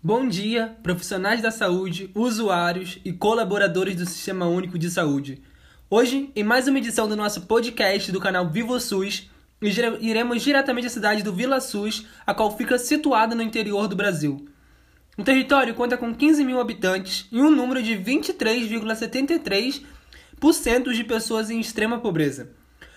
Bom dia, profissionais da saúde, usuários e colaboradores do Sistema Único de Saúde. Hoje, em mais uma edição do nosso podcast do canal Vivo SUS, iremos diretamente à cidade do Vila SUS, a qual fica situada no interior do Brasil. O território conta com 15 mil habitantes e um número de 23,73% de pessoas em extrema pobreza.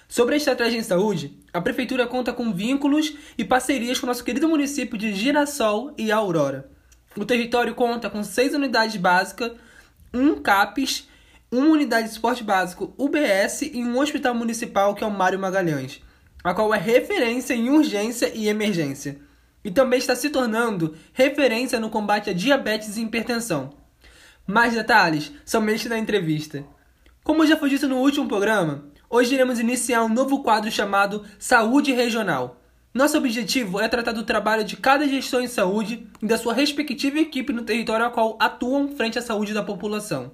Sobre a estratégia em saúde, a Prefeitura conta com vínculos e parcerias com nosso querido município de Girassol e Aurora. O território conta com seis unidades básicas, um CAPES, uma unidade de esporte básico UBS e um hospital municipal que é o Mário Magalhães, a qual é referência em urgência e emergência. E também está se tornando referência no combate a diabetes e hipertensão. Mais detalhes somente na entrevista. Como já foi dito no último programa, hoje iremos iniciar um novo quadro chamado Saúde Regional nosso objetivo é tratar do trabalho de cada gestão em saúde e da sua respectiva equipe no território ao qual atuam frente à saúde da população.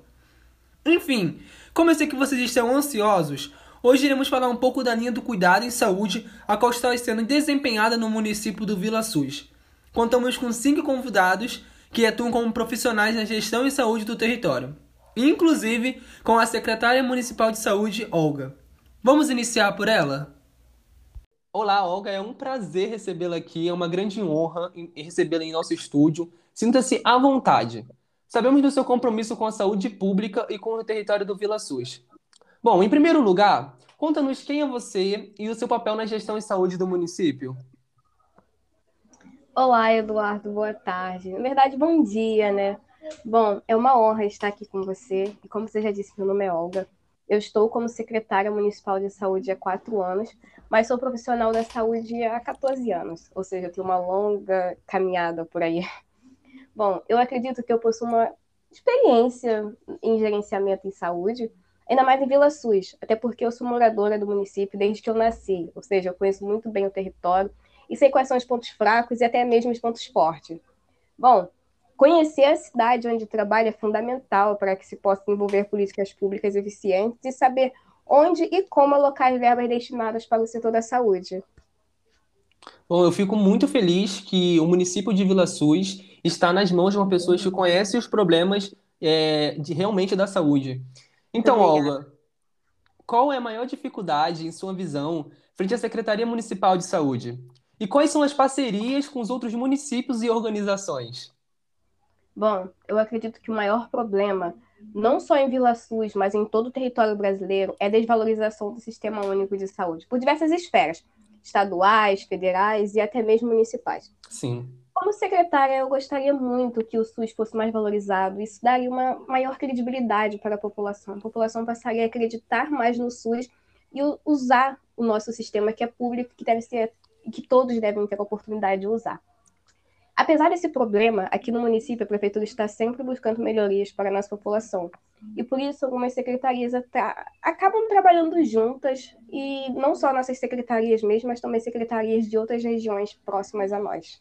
Enfim, como eu sei que vocês estão ansiosos, hoje iremos falar um pouco da linha do cuidado em saúde a qual está sendo desempenhada no município do Vila SUS. Contamos com cinco convidados que atuam como profissionais na gestão em saúde do território, inclusive com a secretária municipal de saúde, Olga. Vamos iniciar por ela? Olá, Olga, é um prazer recebê-la aqui, é uma grande honra recebê-la em nosso estúdio. Sinta-se à vontade. Sabemos do seu compromisso com a saúde pública e com o território do Vila SUS. Bom, em primeiro lugar, conta-nos quem é você e o seu papel na gestão em saúde do município. Olá, Eduardo, boa tarde. Na verdade, bom dia, né? Bom, é uma honra estar aqui com você. E como você já disse, meu nome é Olga. Eu estou como secretária municipal de saúde há quatro anos, mas sou profissional da saúde há 14 anos, ou seja, tenho uma longa caminhada por aí. Bom, eu acredito que eu possuo uma experiência em gerenciamento em saúde, ainda mais em Vila SUS, até porque eu sou moradora do município desde que eu nasci, ou seja, eu conheço muito bem o território e sei quais são os pontos fracos e até mesmo os pontos fortes. Bom, Conhecer a cidade onde trabalha é fundamental para que se possa desenvolver políticas públicas eficientes e saber onde e como alocar verbas destinadas para o setor da saúde. Bom, eu fico muito feliz que o município de Vila SUS está nas mãos de uma pessoa que conhece os problemas é, de realmente da saúde. Então, Olga, qual é a maior dificuldade, em sua visão, frente à Secretaria Municipal de Saúde? E quais são as parcerias com os outros municípios e organizações? Bom, eu acredito que o maior problema, não só em Vila SUS, mas em todo o território brasileiro, é a desvalorização do Sistema Único de Saúde, por diversas esferas, estaduais, federais e até mesmo municipais. Sim. Como secretária, eu gostaria muito que o SUS fosse mais valorizado. Isso daria uma maior credibilidade para a população. A população passaria a acreditar mais no SUS e usar o nosso sistema que é público, que deve ser, que todos devem ter a oportunidade de usar. Apesar desse problema, aqui no município a prefeitura está sempre buscando melhorias para a nossa população. E por isso algumas secretarias acabam trabalhando juntas, e não só nossas secretarias mesmo, mas também secretarias de outras regiões próximas a nós.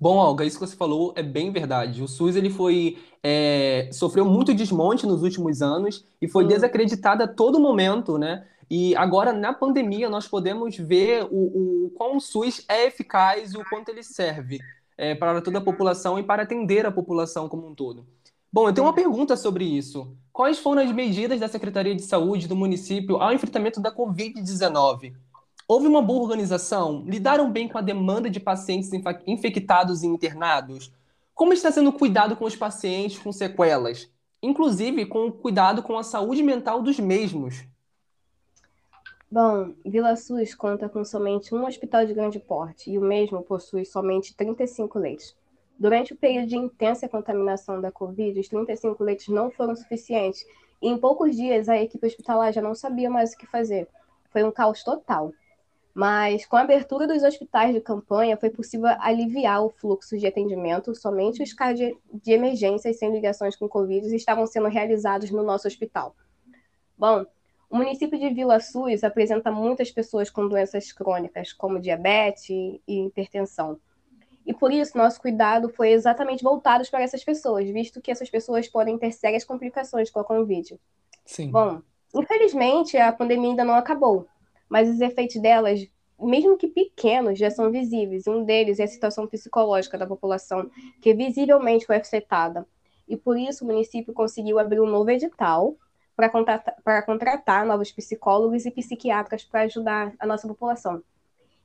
Bom, Olga, isso que você falou é bem verdade. O SUS ele foi é, sofreu muito desmonte nos últimos anos e foi hum. desacreditado a todo momento, né? E agora, na pandemia, nós podemos ver o, o quão o SUS é eficaz e o quanto ele serve é, para toda a população e para atender a população como um todo. Bom, eu tenho uma pergunta sobre isso. Quais foram as medidas da Secretaria de Saúde do município ao enfrentamento da Covid-19? Houve uma boa organização? Lidaram bem com a demanda de pacientes infectados e internados? Como está sendo cuidado com os pacientes com sequelas? Inclusive com o cuidado com a saúde mental dos mesmos. Bom, Vila SUS conta com somente um hospital de grande porte e o mesmo possui somente 35 leitos. Durante o período de intensa contaminação da Covid, os 35 leitos não foram suficientes e em poucos dias a equipe hospitalar já não sabia mais o que fazer. Foi um caos total. Mas com a abertura dos hospitais de campanha, foi possível aliviar o fluxo de atendimento. Somente os casos de emergências sem ligações com Covid estavam sendo realizados no nosso hospital. Bom, o município de Vila SUS apresenta muitas pessoas com doenças crônicas, como diabetes e hipertensão. E por isso, nosso cuidado foi exatamente voltado para essas pessoas, visto que essas pessoas podem ter sérias complicações com a Covid. Sim. Bom, infelizmente, a pandemia ainda não acabou, mas os efeitos delas mesmo que pequenos, já são visíveis. Um deles é a situação psicológica da população, que visivelmente foi afetada. E por isso o município conseguiu abrir um novo edital para contratar, contratar novos psicólogos e psiquiatras para ajudar a nossa população.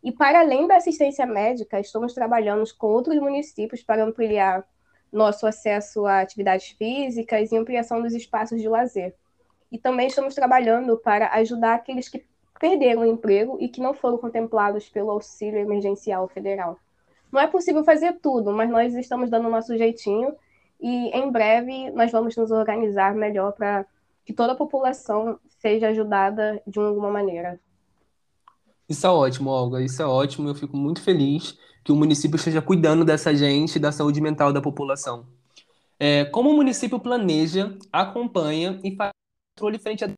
E para além da assistência médica, estamos trabalhando com outros municípios para ampliar nosso acesso a atividades físicas e ampliação dos espaços de lazer. E também estamos trabalhando para ajudar aqueles que perderam o emprego e que não foram contemplados pelo auxílio emergencial federal. Não é possível fazer tudo, mas nós estamos dando o nosso jeitinho e em breve nós vamos nos organizar melhor para que toda a população seja ajudada de alguma maneira. Isso é ótimo, Olga, isso é ótimo. Eu fico muito feliz que o município esteja cuidando dessa gente e da saúde mental da população. É, como o município planeja, acompanha e faz controle frente a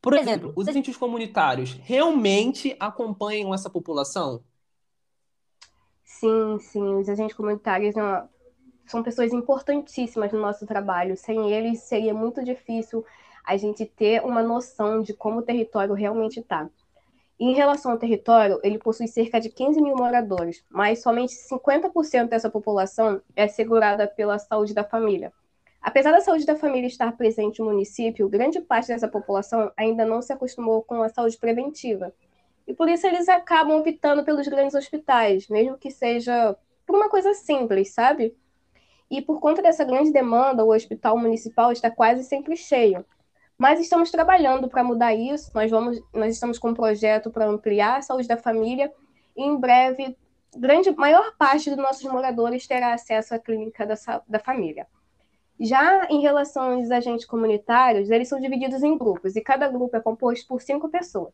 por exemplo, os agentes comunitários realmente acompanham essa população? Sim, sim. Os agentes comunitários não, são pessoas importantíssimas no nosso trabalho. Sem eles, seria muito difícil a gente ter uma noção de como o território realmente está. Em relação ao território, ele possui cerca de 15 mil moradores, mas somente 50% dessa população é assegurada pela saúde da família. Apesar da saúde da família estar presente no município, grande parte dessa população ainda não se acostumou com a saúde preventiva. E por isso eles acabam optando pelos grandes hospitais, mesmo que seja por uma coisa simples, sabe? E por conta dessa grande demanda, o hospital municipal está quase sempre cheio. Mas estamos trabalhando para mudar isso. Nós vamos, nós estamos com um projeto para ampliar a saúde da família e em breve, grande maior parte dos nossos moradores terá acesso à clínica da, da família. Já em relação aos agentes comunitários, eles são divididos em grupos e cada grupo é composto por cinco pessoas.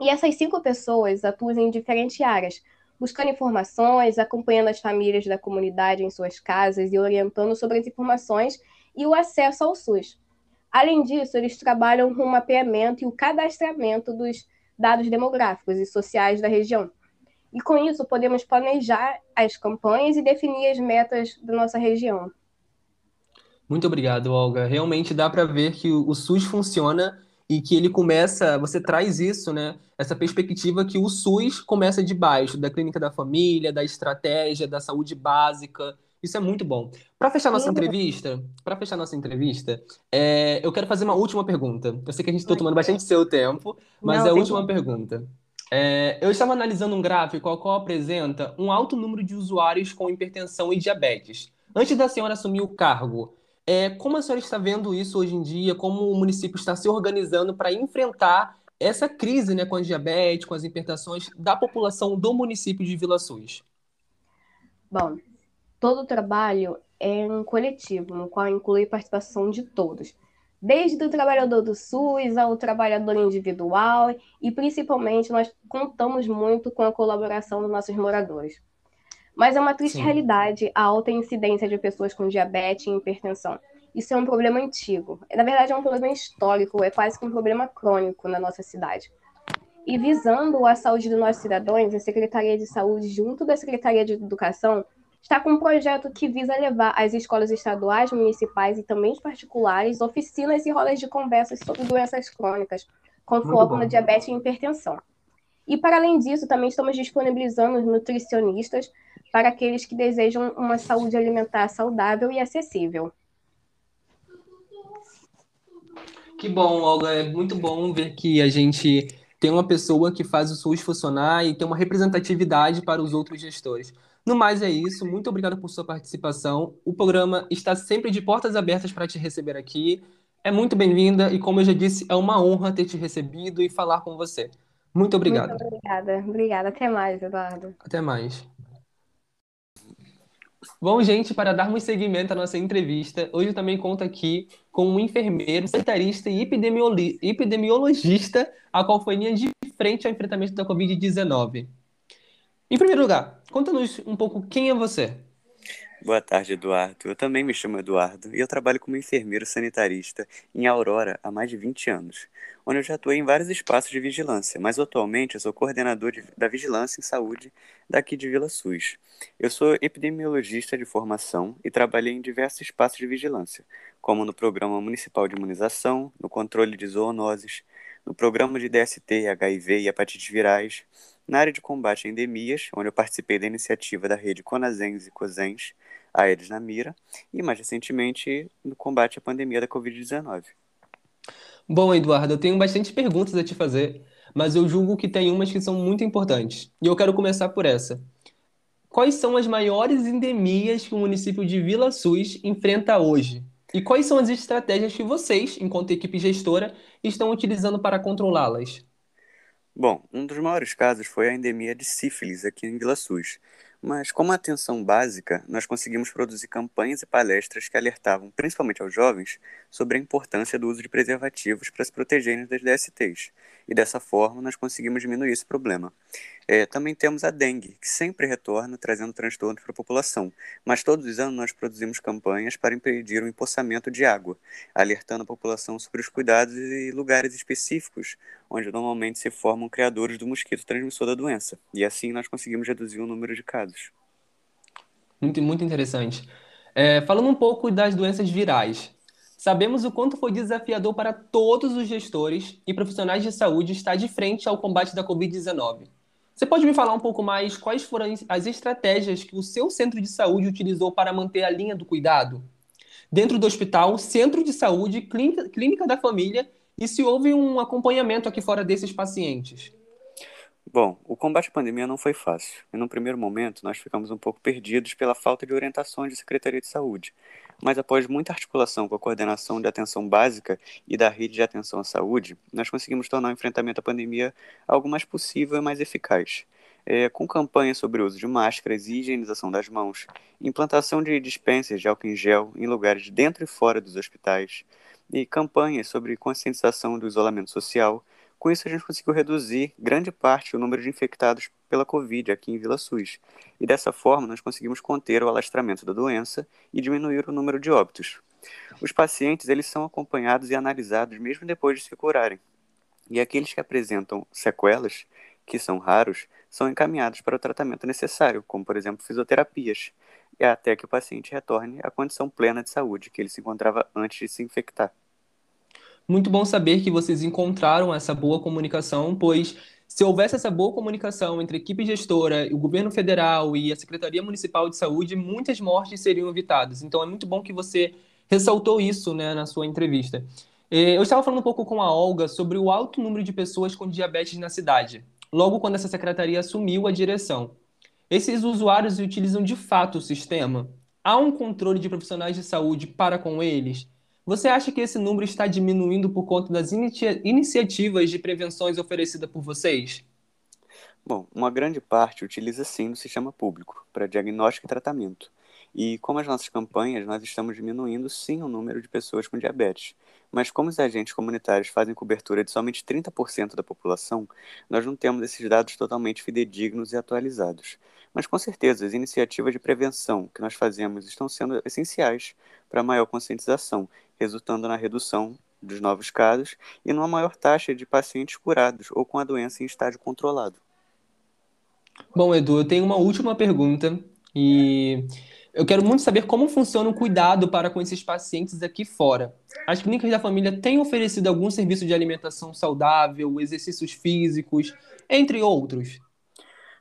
E essas cinco pessoas atuam em diferentes áreas, buscando informações, acompanhando as famílias da comunidade em suas casas e orientando sobre as informações e o acesso ao SUS. Além disso, eles trabalham com o mapeamento e o cadastramento dos dados demográficos e sociais da região. E com isso, podemos planejar as campanhas e definir as metas da nossa região. Muito obrigado, Olga. Realmente dá para ver que o SUS funciona e que ele começa, você traz isso, né? Essa perspectiva que o SUS começa de baixo, da clínica da família, da estratégia, da saúde básica. Isso é muito bom. Para fechar nossa entrevista, para fechar nossa entrevista, é, eu quero fazer uma última pergunta. Eu sei que a gente está tomando bastante seu tempo, mas Não, é a última pergunta. É, eu estava analisando um gráfico ao qual apresenta um alto número de usuários com hipertensão e diabetes. Antes da senhora assumir o cargo, é, como a senhora está vendo isso hoje em dia? Como o município está se organizando para enfrentar essa crise né, com a diabetes, com as hipertensões da população do município de Vila Sus? Bom, todo o trabalho é um coletivo, no qual inclui participação de todos, desde o trabalhador do SUS ao trabalhador individual, e principalmente nós contamos muito com a colaboração dos nossos moradores. Mas é uma triste Sim. realidade a alta incidência de pessoas com diabetes e hipertensão. Isso é um problema antigo. Na verdade, é um problema histórico, é quase que um problema crônico na nossa cidade. E visando a saúde dos nossos cidadãos, a Secretaria de Saúde, junto da Secretaria de Educação, está com um projeto que visa levar às escolas estaduais, municipais e também particulares oficinas e rodas de conversas sobre doenças crônicas, com foco na diabetes e hipertensão. E, para além disso, também estamos disponibilizando nutricionistas para aqueles que desejam uma saúde alimentar saudável e acessível. Que bom, Olga. É muito bom ver que a gente tem uma pessoa que faz o SUS funcionar e tem uma representatividade para os outros gestores. No mais é isso. Muito obrigado por sua participação. O programa está sempre de portas abertas para te receber aqui. É muito bem-vinda e, como eu já disse, é uma honra ter te recebido e falar com você. Muito obrigado. Muito obrigada. Obrigada. Até mais, Eduardo. Até mais. Bom, gente, para darmos seguimento à nossa entrevista, hoje eu também conto aqui com um enfermeiro, sanitarista e epidemiologista, a qual foi linha de frente ao enfrentamento da Covid-19. Em primeiro lugar, conta-nos um pouco quem é você. Boa tarde, Eduardo. Eu também me chamo Eduardo e eu trabalho como enfermeiro sanitarista em Aurora há mais de 20 anos, onde eu já atuei em vários espaços de vigilância, mas atualmente eu sou coordenador de, da Vigilância em Saúde daqui de Vila SUS. Eu sou epidemiologista de formação e trabalhei em diversos espaços de vigilância, como no Programa Municipal de Imunização, no controle de zoonoses, no programa de DST, HIV e hepatites virais, na área de combate a endemias, onde eu participei da iniciativa da rede Conazens e Cosens, Aedes na Mira, e mais recentemente no combate à pandemia da Covid-19. Bom, Eduardo, eu tenho bastante perguntas a te fazer, mas eu julgo que tem umas que são muito importantes. E eu quero começar por essa. Quais são as maiores endemias que o município de Vila Sus enfrenta hoje? E quais são as estratégias que vocês, enquanto equipe gestora, estão utilizando para controlá-las? Bom, um dos maiores casos foi a endemia de sífilis aqui em Vila Sus, mas, como atenção básica, nós conseguimos produzir campanhas e palestras que alertavam, principalmente aos jovens, sobre a importância do uso de preservativos para se protegerem das DSTs. E dessa forma, nós conseguimos diminuir esse problema. É, também temos a dengue, que sempre retorna trazendo transtornos para a população, mas todos os anos nós produzimos campanhas para impedir o empoçamento de água, alertando a população sobre os cuidados e lugares específicos onde normalmente se formam criadores do mosquito transmissor da doença. E assim nós conseguimos reduzir o número de casos. Muito, muito interessante. É, falando um pouco das doenças virais, sabemos o quanto foi desafiador para todos os gestores e profissionais de saúde estar de frente ao combate da Covid-19. Você pode me falar um pouco mais quais foram as estratégias que o seu centro de saúde utilizou para manter a linha do cuidado? Dentro do hospital, centro de saúde, clínica, clínica da família e se houve um acompanhamento aqui fora desses pacientes? Bom, o combate à pandemia não foi fácil. E no primeiro momento nós ficamos um pouco perdidos pela falta de orientações da Secretaria de Saúde. Mas após muita articulação com a coordenação de atenção básica e da rede de atenção à saúde, nós conseguimos tornar o enfrentamento à pandemia algo mais possível e mais eficaz. É, com campanhas sobre o uso de máscaras e higienização das mãos, implantação de dispensas de álcool em gel em lugares dentro e fora dos hospitais, e campanhas sobre conscientização do isolamento social. Com isso, a gente conseguiu reduzir grande parte do número de infectados pela Covid aqui em Vila SUS. E dessa forma, nós conseguimos conter o alastramento da doença e diminuir o número de óbitos. Os pacientes eles são acompanhados e analisados mesmo depois de se curarem. E aqueles que apresentam sequelas, que são raros, são encaminhados para o tratamento necessário, como por exemplo fisioterapias, até que o paciente retorne à condição plena de saúde que ele se encontrava antes de se infectar. Muito bom saber que vocês encontraram essa boa comunicação, pois se houvesse essa boa comunicação entre a equipe gestora, o governo federal e a Secretaria Municipal de Saúde, muitas mortes seriam evitadas. Então é muito bom que você ressaltou isso né, na sua entrevista. É, eu estava falando um pouco com a Olga sobre o alto número de pessoas com diabetes na cidade, logo quando essa secretaria assumiu a direção. Esses usuários utilizam de fato o sistema? Há um controle de profissionais de saúde para com eles? Você acha que esse número está diminuindo por conta das inicia iniciativas de prevenções oferecidas por vocês? Bom, uma grande parte utiliza sim o sistema público para diagnóstico e tratamento. E como as nossas campanhas, nós estamos diminuindo sim o número de pessoas com diabetes. Mas como os agentes comunitários fazem cobertura de somente 30% da população, nós não temos esses dados totalmente fidedignos e atualizados. Mas com certeza, as iniciativas de prevenção que nós fazemos estão sendo essenciais para maior conscientização resultando na redução dos novos casos e numa maior taxa de pacientes curados ou com a doença em estágio controlado. Bom, Edu, eu tenho uma última pergunta e eu quero muito saber como funciona o cuidado para com esses pacientes aqui fora. As clínicas da família têm oferecido algum serviço de alimentação saudável, exercícios físicos, entre outros?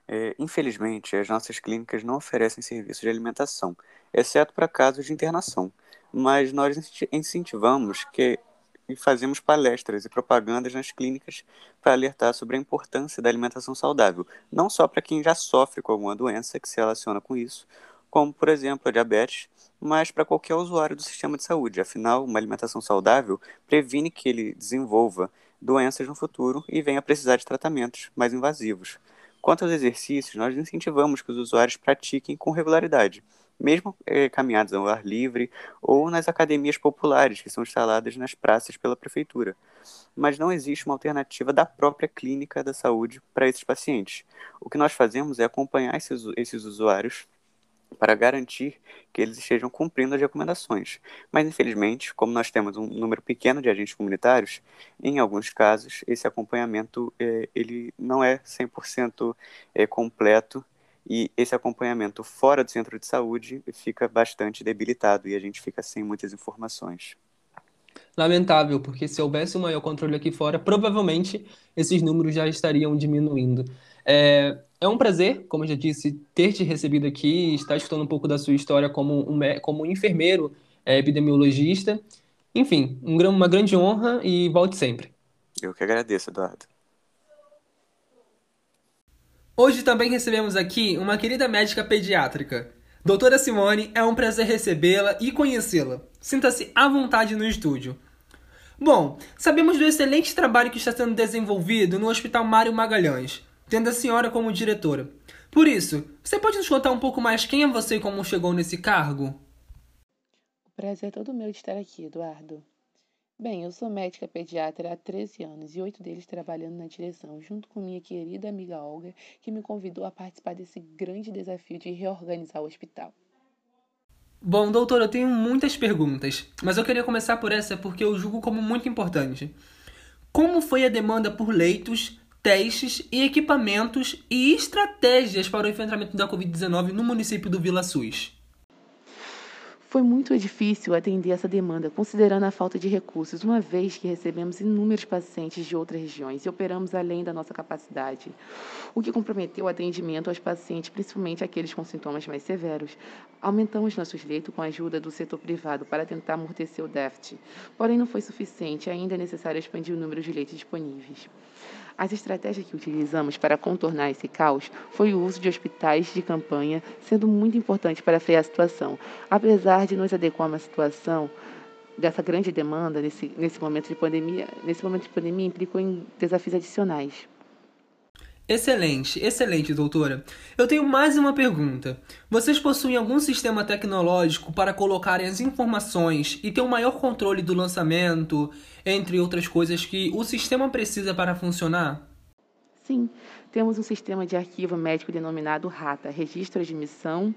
É, infelizmente, as nossas clínicas não oferecem serviço de alimentação, exceto para casos de internação mas nós incentivamos que e fazemos palestras e propagandas nas clínicas para alertar sobre a importância da alimentação saudável, não só para quem já sofre com alguma doença que se relaciona com isso, como por exemplo a diabetes, mas para qualquer usuário do sistema de saúde. Afinal, uma alimentação saudável previne que ele desenvolva doenças no futuro e venha precisar de tratamentos mais invasivos. Quanto aos exercícios, nós incentivamos que os usuários pratiquem com regularidade mesmo é, caminhadas ao ar livre ou nas academias populares que são instaladas nas praças pela prefeitura. Mas não existe uma alternativa da própria clínica da saúde para esses pacientes. O que nós fazemos é acompanhar esses, esses usuários para garantir que eles estejam cumprindo as recomendações. Mas, infelizmente, como nós temos um número pequeno de agentes comunitários, em alguns casos, esse acompanhamento é, ele não é 100% é, completo e esse acompanhamento fora do centro de saúde fica bastante debilitado e a gente fica sem muitas informações. lamentável, porque se houvesse um maior controle aqui fora, provavelmente esses números já estariam diminuindo. É, é um prazer, como eu já disse, ter te recebido aqui, estar escutando um pouco da sua história como um, como um enfermeiro é, epidemiologista. Enfim, um, uma grande honra e volte sempre. Eu que agradeço, Eduardo. Hoje também recebemos aqui uma querida médica pediátrica. Doutora Simone, é um prazer recebê-la e conhecê-la. Sinta-se à vontade no estúdio. Bom, sabemos do excelente trabalho que está sendo desenvolvido no Hospital Mário Magalhães, tendo a senhora como diretora. Por isso, você pode nos contar um pouco mais quem é você e como chegou nesse cargo? O prazer é todo meu de estar aqui, Eduardo. Bem, eu sou médica pediatra há 13 anos e oito deles trabalhando na direção, junto com minha querida amiga Olga, que me convidou a participar desse grande desafio de reorganizar o hospital. Bom, doutor, eu tenho muitas perguntas, mas eu queria começar por essa porque eu julgo como muito importante. Como foi a demanda por leitos, testes e equipamentos e estratégias para o enfrentamento da Covid-19 no município do Vila SUS? Foi muito difícil atender essa demanda, considerando a falta de recursos, uma vez que recebemos inúmeros pacientes de outras regiões e operamos além da nossa capacidade, o que comprometeu o atendimento aos pacientes, principalmente aqueles com sintomas mais severos. Aumentamos nossos leitos com a ajuda do setor privado para tentar amortecer o déficit, porém não foi suficiente, ainda é necessário expandir o número de leitos disponíveis. As estratégias que utilizamos para contornar esse caos foi o uso de hospitais de campanha, sendo muito importante para frear a situação. Apesar de nos adequar à situação dessa grande demanda nesse, nesse momento de pandemia, nesse momento de pandemia implicou em desafios adicionais. Excelente, excelente, doutora. Eu tenho mais uma pergunta. Vocês possuem algum sistema tecnológico para colocarem as informações e ter um maior controle do lançamento, entre outras coisas que o sistema precisa para funcionar? Sim, temos um sistema de arquivo médico denominado RATA, Registro de Admissão,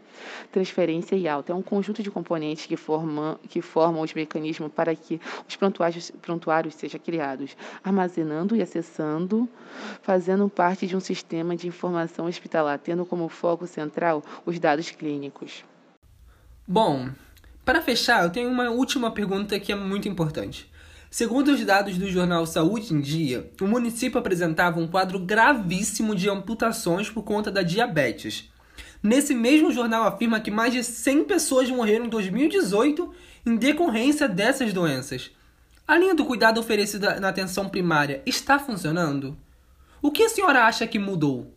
Transferência e Alta. É um conjunto de componentes que, forma, que formam os mecanismos para que os prontuários, prontuários sejam criados, armazenando e acessando, fazendo parte de um sistema de informação hospitalar, tendo como foco central os dados clínicos. Bom, para fechar, eu tenho uma última pergunta que é muito importante. Segundo os dados do jornal Saúde em Dia, o município apresentava um quadro gravíssimo de amputações por conta da diabetes. Nesse mesmo jornal afirma que mais de 100 pessoas morreram em 2018 em decorrência dessas doenças. A linha do cuidado oferecida na atenção primária está funcionando? O que a senhora acha que mudou?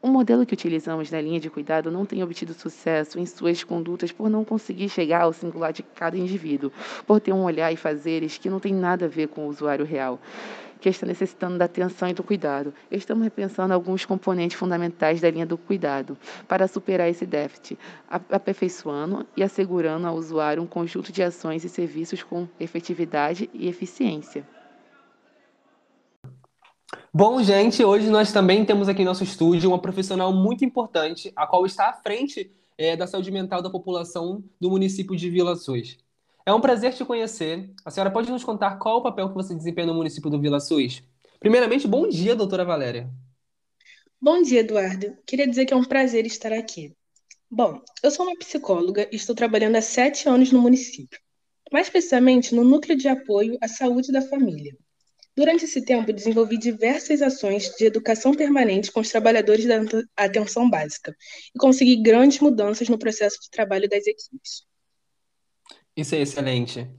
O modelo que utilizamos na linha de cuidado não tem obtido sucesso em suas condutas por não conseguir chegar ao singular de cada indivíduo, por ter um olhar e fazeres que não tem nada a ver com o usuário real, que está necessitando da atenção e do cuidado. Estamos repensando alguns componentes fundamentais da linha do cuidado para superar esse déficit, aperfeiçoando e assegurando ao usuário um conjunto de ações e serviços com efetividade e eficiência. Bom, gente, hoje nós também temos aqui em nosso estúdio uma profissional muito importante, a qual está à frente é, da saúde mental da população do município de Vila Sus. É um prazer te conhecer. A senhora pode nos contar qual o papel que você desempenha no município do Vila Sus? Primeiramente, bom dia, doutora Valéria. Bom dia, Eduardo. Queria dizer que é um prazer estar aqui. Bom, eu sou uma psicóloga e estou trabalhando há sete anos no município, mais precisamente no Núcleo de Apoio à Saúde da Família. Durante esse tempo, desenvolvi diversas ações de educação permanente com os trabalhadores da atenção básica e consegui grandes mudanças no processo de trabalho das equipes. Isso é excelente.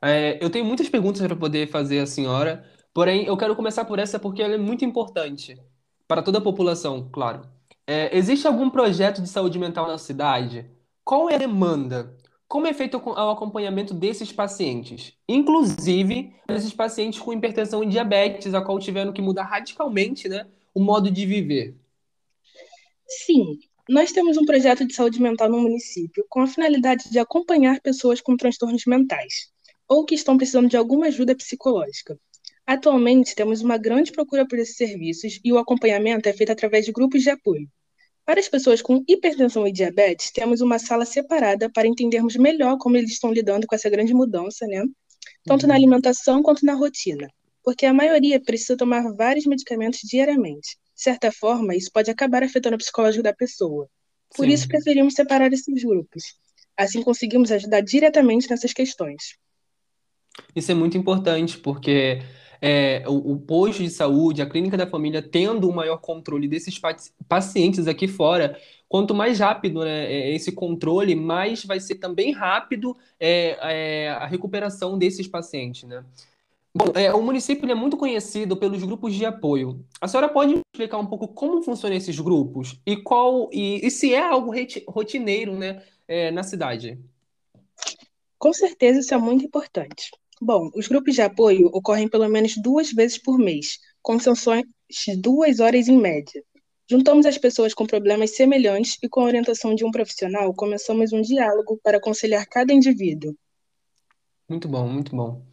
É, eu tenho muitas perguntas para poder fazer à senhora, porém eu quero começar por essa porque ela é muito importante para toda a população, claro. É, existe algum projeto de saúde mental na cidade? Qual é a demanda? Como é feito o acompanhamento desses pacientes? Inclusive, esses pacientes com hipertensão e diabetes, a qual tiveram que mudar radicalmente né, o modo de viver. Sim, nós temos um projeto de saúde mental no município com a finalidade de acompanhar pessoas com transtornos mentais ou que estão precisando de alguma ajuda psicológica. Atualmente, temos uma grande procura por esses serviços e o acompanhamento é feito através de grupos de apoio. Para as pessoas com hipertensão e diabetes, temos uma sala separada para entendermos melhor como eles estão lidando com essa grande mudança, né? Tanto uhum. na alimentação quanto na rotina. Porque a maioria precisa tomar vários medicamentos diariamente. De certa forma, isso pode acabar afetando o psicológico da pessoa. Por Sim. isso, preferimos separar esses grupos. Assim, conseguimos ajudar diretamente nessas questões. Isso é muito importante, porque é, o, o posto de saúde, a clínica da família, tendo um maior controle desses pacientes aqui fora, quanto mais rápido né, é, esse controle, mais vai ser também rápido é, é, a recuperação desses pacientes, né? Bom, é, o município é muito conhecido pelos grupos de apoio. A senhora pode explicar um pouco como funcionam esses grupos e qual e, e se é algo rotineiro, né, é, na cidade? Com certeza isso é muito importante. Bom, os grupos de apoio ocorrem pelo menos duas vezes por mês, com sessões de duas horas em média. Juntamos as pessoas com problemas semelhantes e, com a orientação de um profissional, começamos um diálogo para aconselhar cada indivíduo. Muito bom, muito bom.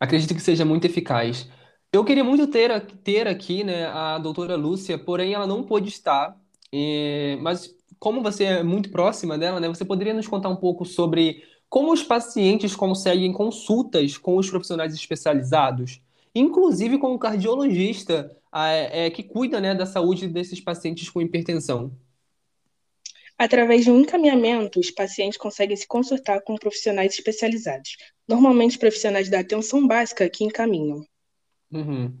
Acredito que seja muito eficaz. Eu queria muito ter, ter aqui, né, a doutora Lúcia, porém ela não pôde estar. mas como você é muito próxima dela, né, você poderia nos contar um pouco sobre como os pacientes conseguem consultas com os profissionais especializados, inclusive com o cardiologista é, que cuida né, da saúde desses pacientes com hipertensão? Através de um encaminhamento, os pacientes conseguem se consultar com profissionais especializados, normalmente profissionais da atenção básica que encaminham. Uhum.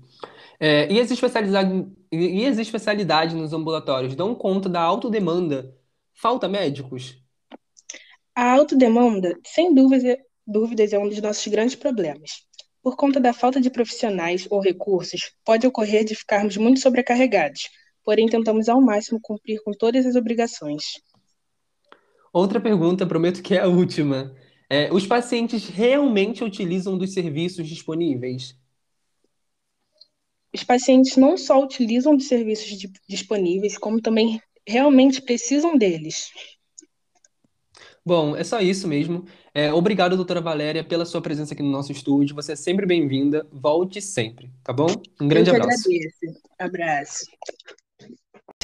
É, e, as especialidades, e as especialidades nos ambulatórios dão conta da autodemanda? Falta médicos? A autodemanda, sem dúvida, dúvidas, é um dos nossos grandes problemas. Por conta da falta de profissionais ou recursos, pode ocorrer de ficarmos muito sobrecarregados, porém tentamos ao máximo cumprir com todas as obrigações. Outra pergunta, prometo que é a última. É, os pacientes realmente utilizam dos serviços disponíveis? Os pacientes não só utilizam dos serviços disponíveis, como também realmente precisam deles. Bom, é só isso mesmo. É, obrigado, doutora Valéria, pela sua presença aqui no nosso estúdio. Você é sempre bem-vinda. Volte sempre, tá bom? Um grande Eu abraço. Agradeço. Abraço.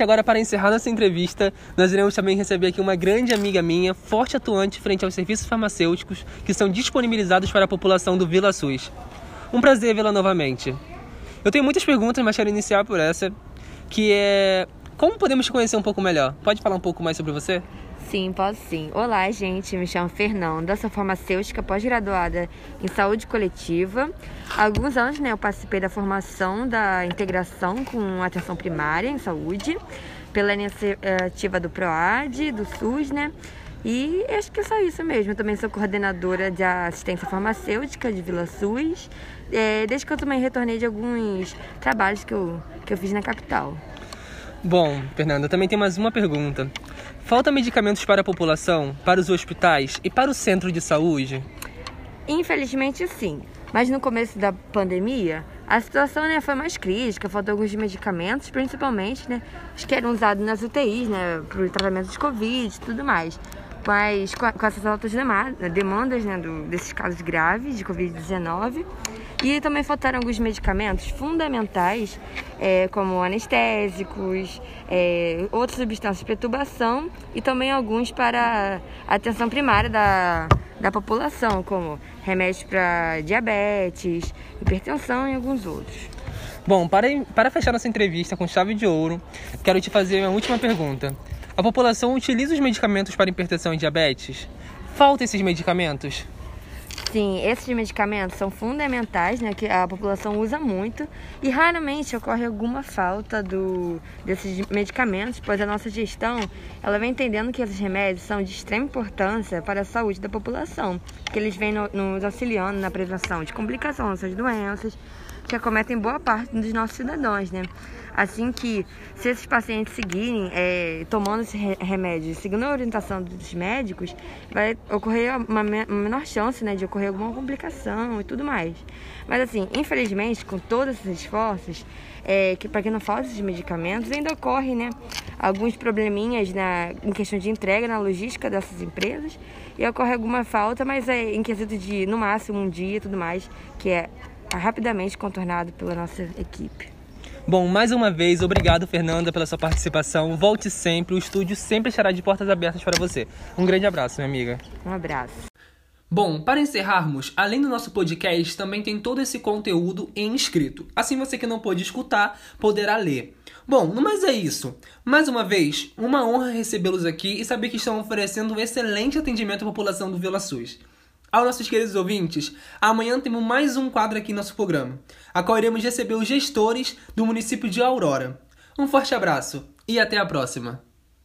Agora, para encerrar nossa entrevista, nós iremos também receber aqui uma grande amiga minha, forte atuante frente aos serviços farmacêuticos que são disponibilizados para a população do Vila SUS. Um prazer vê-la novamente. Eu tenho muitas perguntas, mas quero iniciar por essa, que é como podemos te conhecer um pouco melhor? Pode falar um pouco mais sobre você? Sim, posso sim. Olá, gente. Me chamo Fernanda, sou farmacêutica pós-graduada em saúde coletiva. Há alguns anos, né, eu participei da formação da integração com atenção primária em saúde, pela iniciativa do PROAD, do SUS, né? E acho que é só isso mesmo. Eu também sou coordenadora de assistência farmacêutica de Vila SUS, é, desde que eu também retornei de alguns trabalhos que eu, que eu fiz na capital. Bom, Fernanda, também tem mais uma pergunta. Falta medicamentos para a população, para os hospitais e para o centro de saúde? Infelizmente, sim. Mas no começo da pandemia, a situação né, foi mais crítica, faltou alguns medicamentos, principalmente né, os que eram usados nas UTIs, né, para o tratamento de Covid e tudo mais. Mas com, com essas altas demandas né, do, desses casos graves de Covid-19, e também faltaram alguns medicamentos fundamentais, é, como anestésicos, é, outras substâncias de perturbação e também alguns para a atenção primária da, da população, como remédios para diabetes, hipertensão e alguns outros. Bom, para, para fechar nossa entrevista com chave de ouro, quero te fazer uma última pergunta. A população utiliza os medicamentos para hipertensão e diabetes? Faltam esses medicamentos? Sim, esses medicamentos são fundamentais, né, que a população usa muito e raramente ocorre alguma falta do, desses medicamentos, pois a nossa gestão ela vem entendendo que esses remédios são de extrema importância para a saúde da população, que eles vêm no, nos auxiliando na prevenção de complicações dessas doenças que acometem boa parte dos nossos cidadãos, né? Assim que, se esses pacientes seguirem é, tomando esse remédio, seguindo a orientação dos médicos, vai ocorrer uma, menor chance né, de ocorrer alguma complicação e tudo mais. Mas assim, infelizmente, com todos esses esforços, é, que para que não falta esses medicamentos, ainda ocorre né, alguns probleminhas na, em questão de entrega na logística dessas empresas e ocorre alguma falta, mas é em quesito de no máximo um dia e tudo mais, que é rapidamente contornado pela nossa equipe. Bom, mais uma vez, obrigado, Fernanda, pela sua participação. Volte sempre, o estúdio sempre estará de portas abertas para você. Um grande abraço, minha amiga. Um abraço. Bom, para encerrarmos, além do nosso podcast, também tem todo esse conteúdo em escrito. Assim você que não pôde escutar, poderá ler. Bom, no mais é isso. Mais uma vez, uma honra recebê-los aqui e saber que estão oferecendo um excelente atendimento à população do Vila SUS. Aos nossos queridos ouvintes, amanhã temos mais um quadro aqui no nosso programa, a qual iremos receber os gestores do município de Aurora. Um forte abraço e até a próxima!